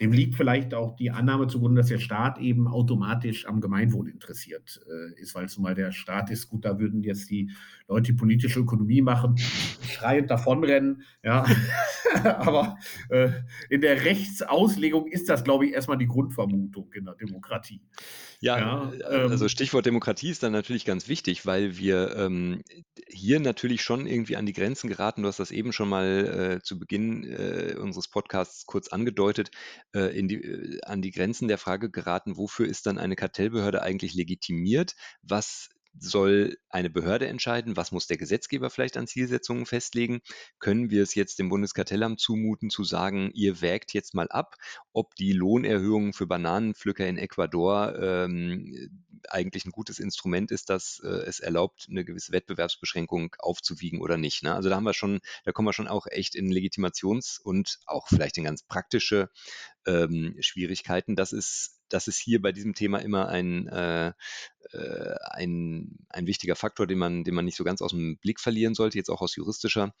Dem liegt vielleicht auch die Annahme zugrunde, dass der Staat eben automatisch am Gemeinwohl interessiert äh, ist, weil zumal der Staat ist, gut, da würden jetzt die Leute, die politische Ökonomie machen, schreiend davonrennen. Ja. Aber äh, in der Rechtsauslegung ist das, glaube ich, erstmal die Grundvermutung in der Demokratie. Ja, ja äh, also ähm, Stichwort Demokratie ist dann natürlich ganz wichtig, weil wir ähm, hier natürlich schon irgendwie an die Grenzen geraten. Du hast das eben schon mal äh, zu Beginn äh, unseres Podcasts kurz angedeutet äh, in die, äh, an die Grenzen der Frage geraten, wofür ist dann eine Kartellbehörde eigentlich legitimiert? Was soll eine Behörde entscheiden, was muss der Gesetzgeber vielleicht an Zielsetzungen festlegen? Können wir es jetzt dem Bundeskartellamt zumuten, zu sagen, ihr wägt jetzt mal ab, ob die Lohnerhöhung für Bananenpflücker in Ecuador ähm, eigentlich ein gutes Instrument ist, das äh, es erlaubt, eine gewisse Wettbewerbsbeschränkung aufzuwiegen oder nicht. Ne? Also da haben wir schon, da kommen wir schon auch echt in Legitimations- und auch vielleicht in ganz praktische ähm, Schwierigkeiten. Das ist das ist hier bei diesem Thema immer ein, äh, äh, ein, ein wichtiger Faktor, den man, den man nicht so ganz aus dem Blick verlieren sollte, jetzt auch aus juristischer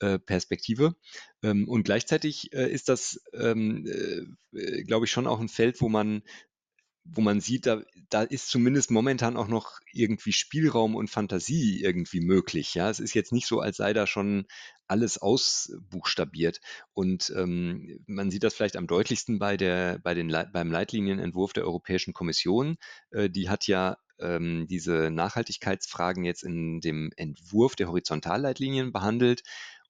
äh, Perspektive. Ähm, und gleichzeitig äh, ist das, ähm, äh, glaube ich, schon auch ein Feld, wo man wo man sieht, da, da ist zumindest momentan auch noch irgendwie Spielraum und Fantasie irgendwie möglich. Ja, es ist jetzt nicht so, als sei da schon alles ausbuchstabiert. Und ähm, man sieht das vielleicht am deutlichsten bei der, bei den, beim Leitlinienentwurf der Europäischen Kommission. Äh, die hat ja ähm, diese Nachhaltigkeitsfragen jetzt in dem Entwurf der Horizontalleitlinien behandelt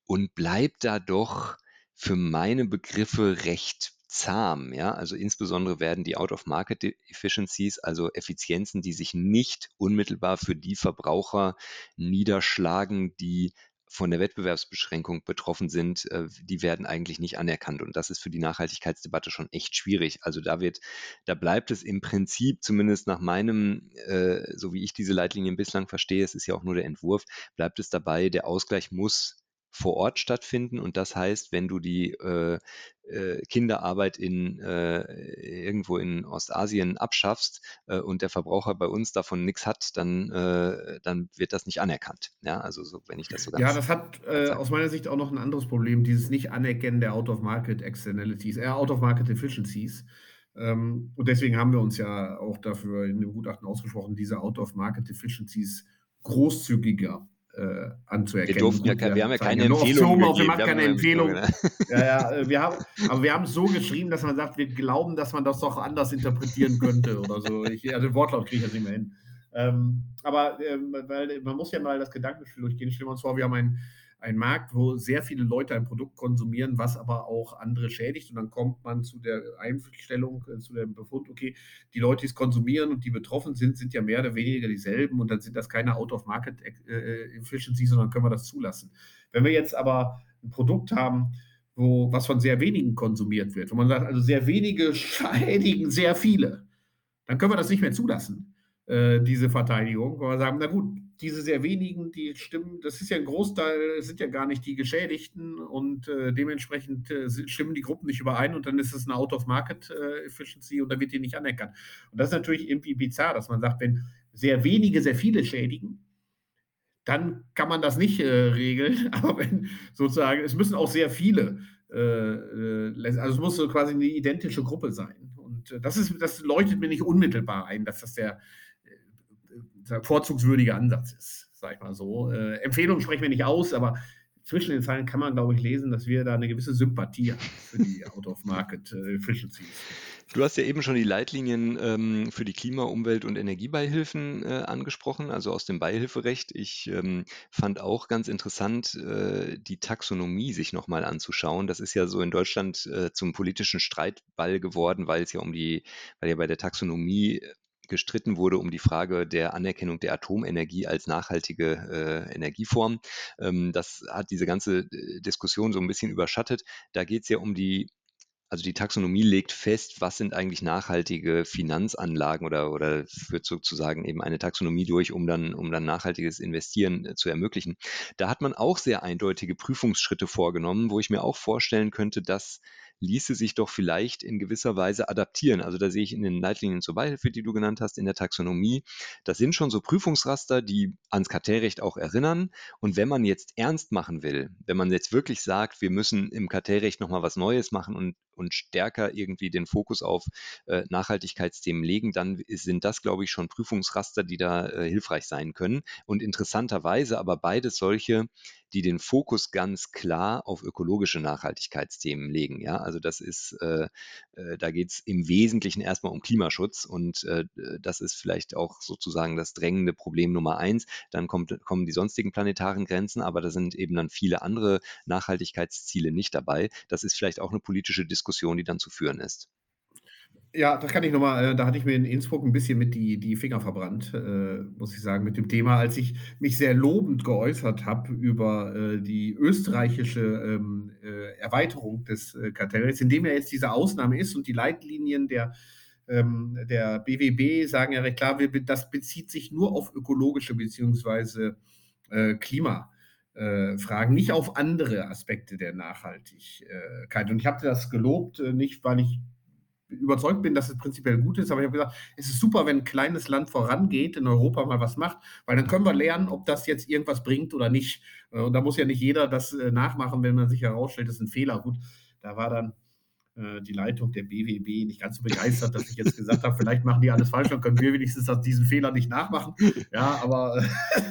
und bleibt da doch für meine Begriffe recht zahm. Ja? Also insbesondere werden die Out-of-Market-Efficiencies, also Effizienzen, die sich nicht unmittelbar für die Verbraucher niederschlagen, die von der Wettbewerbsbeschränkung betroffen sind, äh, die werden eigentlich nicht anerkannt. Und das ist für die Nachhaltigkeitsdebatte schon echt schwierig. Also da wird, da bleibt es im Prinzip, zumindest nach meinem, äh, so wie ich diese Leitlinien bislang verstehe, es ist ja auch nur der Entwurf, bleibt es dabei, der Ausgleich muss vor Ort stattfinden. Und das heißt, wenn du die äh, äh, Kinderarbeit in äh, irgendwo in Ostasien abschaffst äh, und der Verbraucher bei uns davon nichts hat, dann, äh, dann wird das nicht anerkannt. Ja, also so, wenn ich das so ganz Ja, das hat äh, aus meiner Sicht auch noch ein anderes Problem, dieses Nicht-Anerkennen der Out-of-Market-Externalities, äh, Out-of-Market-Efficiencies. Ähm, und deswegen haben wir uns ja auch dafür in dem Gutachten ausgesprochen, diese Out-of-Market-Efficiencies großzügiger äh, anzuerkennen. Wir, durften ja, wir, wir haben ja keine Empfehlung. Gegeben. Wir machen keine Empfehlung. Ja, ja, äh, wir haben, aber wir haben es so geschrieben, dass man sagt, wir glauben, dass man das doch anders interpretieren könnte oder so. Ich, also Wortlaut kriege ich das nicht mehr hin. Ähm, aber äh, weil, man muss ja mal das Gedankenspiel durchgehen. Stellen wir uns vor, wir haben ein ein Markt, wo sehr viele Leute ein Produkt konsumieren, was aber auch andere schädigt. Und dann kommt man zu der Einstellung, äh, zu dem Befund, okay, die Leute, die es konsumieren und die betroffen sind, sind ja mehr oder weniger dieselben. Und dann sind das keine Out-of-Market-Efficiency, äh, sondern können wir das zulassen. Wenn wir jetzt aber ein Produkt haben, wo was von sehr wenigen konsumiert wird, wo man sagt, also sehr wenige schädigen sehr viele, dann können wir das nicht mehr zulassen, äh, diese Verteidigung. Weil wir sagen, na gut, diese sehr wenigen, die stimmen, das ist ja ein Großteil, sind ja gar nicht die Geschädigten und äh, dementsprechend äh, stimmen die Gruppen nicht überein und dann ist es eine Out-of-Market-Efficiency äh, und da wird die nicht anerkannt. Und das ist natürlich irgendwie bizarr, dass man sagt, wenn sehr wenige sehr viele schädigen, dann kann man das nicht äh, regeln, aber wenn sozusagen, es müssen auch sehr viele, äh, äh, also es muss so quasi eine identische Gruppe sein. Und das ist, das leuchtet mir nicht unmittelbar ein, dass das der vorzugswürdiger Ansatz ist, sag ich mal so. Äh, Empfehlungen sprechen wir nicht aus, aber zwischen den Zeilen kann man, glaube ich, lesen, dass wir da eine gewisse Sympathie haben für die Out-of-Market-Efficiencies. Du hast ja eben schon die Leitlinien ähm, für die Klima-, Umwelt- und Energiebeihilfen äh, angesprochen, also aus dem Beihilferecht. Ich ähm, fand auch ganz interessant, äh, die Taxonomie sich nochmal anzuschauen. Das ist ja so in Deutschland äh, zum politischen Streitball geworden, weil es ja um die, weil ja bei der Taxonomie gestritten wurde um die Frage der Anerkennung der Atomenergie als nachhaltige äh, Energieform. Ähm, das hat diese ganze äh, Diskussion so ein bisschen überschattet. Da geht es ja um die also die Taxonomie legt fest, was sind eigentlich nachhaltige Finanzanlagen oder, oder führt sozusagen eben eine Taxonomie durch, um dann, um dann nachhaltiges Investieren äh, zu ermöglichen. Da hat man auch sehr eindeutige Prüfungsschritte vorgenommen, wo ich mir auch vorstellen könnte, dass ließe sich doch vielleicht in gewisser Weise adaptieren. Also da sehe ich in den Leitlinien zur Beihilfe, die du genannt hast, in der Taxonomie, das sind schon so Prüfungsraster, die ans Kartellrecht auch erinnern. Und wenn man jetzt ernst machen will, wenn man jetzt wirklich sagt, wir müssen im Kartellrecht nochmal was Neues machen und, und stärker irgendwie den Fokus auf äh, Nachhaltigkeitsthemen legen, dann sind das, glaube ich, schon Prüfungsraster, die da äh, hilfreich sein können. Und interessanterweise aber beides solche, die den Fokus ganz klar auf ökologische Nachhaltigkeitsthemen legen. Ja, also das ist, äh, äh, da geht es im Wesentlichen erstmal um Klimaschutz und äh, das ist vielleicht auch sozusagen das drängende Problem Nummer eins. Dann kommt, kommen die sonstigen planetaren Grenzen, aber da sind eben dann viele andere Nachhaltigkeitsziele nicht dabei. Das ist vielleicht auch eine politische Diskussion, die dann zu führen ist. Ja, das kann ich nochmal, äh, da hatte ich mir in Innsbruck ein bisschen mit die die Finger verbrannt, äh, muss ich sagen, mit dem Thema, als ich mich sehr lobend geäußert habe über, äh, die österreichische, ähm, äh, Erweiterung des, äh, Kartellrechts, indem ja jetzt diese Ausnahme ist und die Leitlinien der ähm, der BWB sagen ja recht klar, wir das bezieht sich nur auf ökologische beziehungsweise, äh, Klima Fragen, nicht auf andere Aspekte der Nachhaltigkeit. Und ich habe das gelobt, äh, nicht weil ich überzeugt bin, dass es prinzipiell gut ist, aber ich habe gesagt, es ist super, wenn ein kleines Land vorangeht, in Europa mal was macht, weil dann können wir lernen, ob das jetzt irgendwas bringt oder nicht. Äh, und da muss ja nicht jeder das äh, nachmachen, wenn man sich herausstellt, das ist ein Fehler. Gut, da war dann äh, die Leitung der BWB nicht ganz so begeistert, dass ich jetzt gesagt habe, vielleicht machen die alles falsch, dann können wir wenigstens diesen Fehler nicht nachmachen. Ja, aber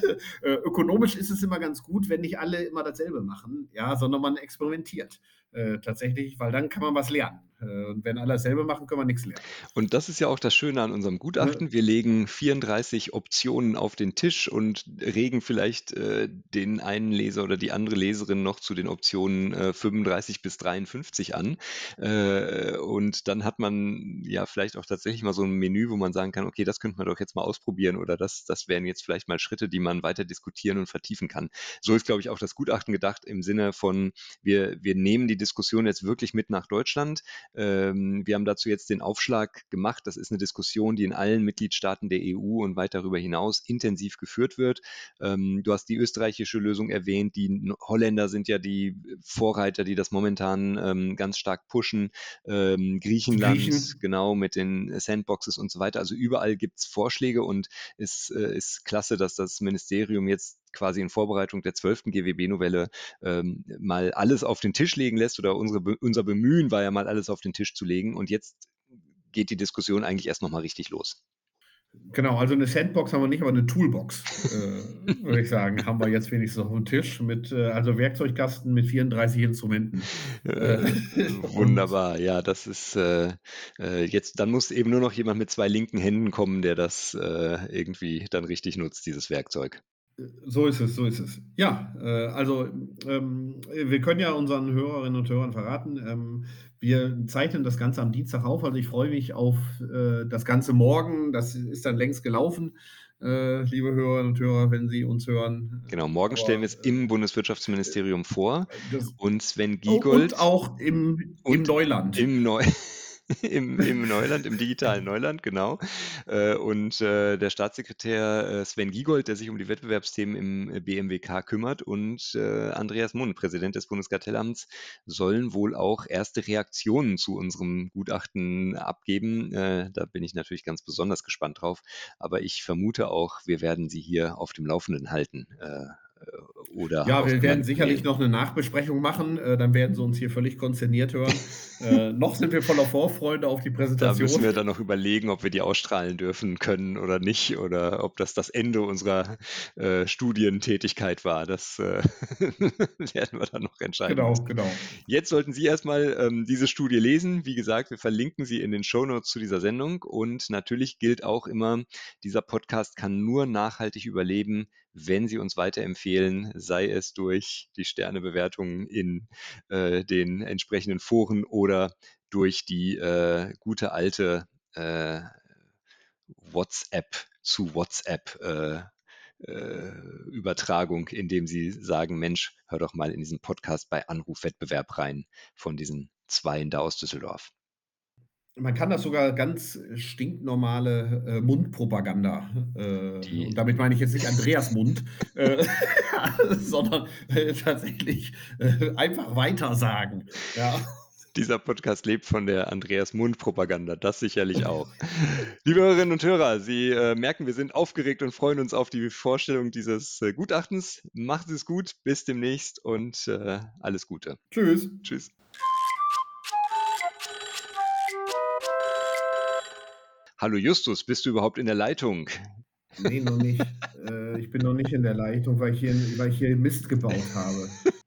ökonomisch ist es immer ganz gut, wenn nicht alle immer dasselbe machen, ja, sondern man experimentiert äh, tatsächlich, weil dann kann man was lernen. Äh, und wenn alle dasselbe machen, können wir nichts lernen. Und das ist ja auch das Schöne an unserem Gutachten. Wir legen 34 Optionen auf den Tisch und regen vielleicht äh, den einen Leser oder die andere Leserin noch zu den Optionen äh, 35 bis 53 an. Äh, und dann hat man ja vielleicht auch tatsächlich mal so ein Menü, wo man sagen kann, okay, das könnte man doch jetzt mal ausprobieren oder das, das wären jetzt vielleicht mal Schritte, die man weiter diskutieren und vertiefen kann. So ist, glaube ich, auch das Gutachten gedacht im Sinne von, wir, wir nehmen die Diskussion jetzt wirklich mit nach Deutschland. Ähm, wir haben dazu jetzt den Aufschlag gemacht. Das ist eine Diskussion, die in allen Mitgliedstaaten der EU und weit darüber hinaus intensiv geführt wird. Ähm, du hast die österreichische Lösung erwähnt. Die Holländer sind ja die Vorreiter, die das momentan ähm, ganz stark pushen. Ähm, Griechenland, Griechen. genau, mit den Sandboxes und so weiter. Also überall gibt es Vorschläge und es äh, ist klasse, dass das Ministerium jetzt quasi in Vorbereitung der 12. GWB-Novelle ähm, mal alles auf den Tisch legen lässt oder unsere, unser Bemühen war ja mal alles auf den Tisch zu legen und jetzt geht die Diskussion eigentlich erst nochmal richtig los. Genau, also eine Sandbox haben wir nicht, aber eine Toolbox, äh, würde ich sagen, haben wir jetzt wenigstens auf dem Tisch mit, äh, also Werkzeugkasten mit 34 Instrumenten. Äh, wunderbar, ja, das ist äh, äh, jetzt, dann muss eben nur noch jemand mit zwei linken Händen kommen, der das äh, irgendwie dann richtig nutzt, dieses Werkzeug. So ist es, so ist es. Ja, äh, also ähm, wir können ja unseren Hörerinnen und Hörern verraten, ähm, wir zeichnen das Ganze am Dienstag auf. Also ich freue mich auf äh, das Ganze morgen. Das ist dann längst gelaufen, äh, liebe Hörerinnen und Hörer, wenn Sie uns hören. Genau, morgen Aber, stellen wir es im Bundeswirtschaftsministerium vor. Das, und Sven Giegold. Und auch im, im Neuland. Im Neuland. Im, im Neuland, im digitalen Neuland, genau. Äh, und äh, der Staatssekretär äh, Sven Giegold, der sich um die Wettbewerbsthemen im BMWK kümmert, und Andreas Mund, Präsident des Bundeskartellamts, sollen wohl auch erste Reaktionen zu unserem Gutachten abgeben. Da bin ich natürlich ganz besonders gespannt drauf. Aber ich vermute auch, wir werden sie hier auf dem Laufenden halten oder ja, wir werden sicherlich noch eine Nachbesprechung machen. Äh, dann werden Sie uns hier völlig konzerniert hören. äh, noch sind wir voller Vorfreude auf die Präsentation. Da müssen wir dann noch überlegen, ob wir die ausstrahlen dürfen können oder nicht oder ob das das Ende unserer äh, Studientätigkeit war. Das äh, werden wir dann noch entscheiden. Genau, müssen. genau. Jetzt sollten Sie erstmal ähm, diese Studie lesen. Wie gesagt, wir verlinken sie in den Shownotes zu dieser Sendung und natürlich gilt auch immer, dieser Podcast kann nur nachhaltig überleben, wenn Sie uns weiterempfehlen, sei es durch die Sternebewertungen in äh, den entsprechenden Foren oder durch die äh, gute alte äh, WhatsApp zu WhatsApp äh, äh, Übertragung, indem sie sagen, Mensch, hör doch mal in diesen Podcast bei Anrufwettbewerb rein von diesen Zweien da aus Düsseldorf. Man kann das sogar ganz stinknormale äh, Mundpropaganda, äh, und damit meine ich jetzt nicht Andreas Mund, äh, sondern äh, tatsächlich äh, einfach weitersagen. Ja. Dieser Podcast lebt von der Andreas Mund-Propaganda, das sicherlich auch. Liebe Hörerinnen und Hörer, Sie äh, merken, wir sind aufgeregt und freuen uns auf die Vorstellung dieses Gutachtens. Macht es gut, bis demnächst und alles Gute. Tschüss. Tschüss. Hallo Justus, bist du überhaupt in der Leitung? Nee, noch nicht. äh, ich bin noch nicht in der Leitung, weil ich hier, weil ich hier Mist gebaut habe.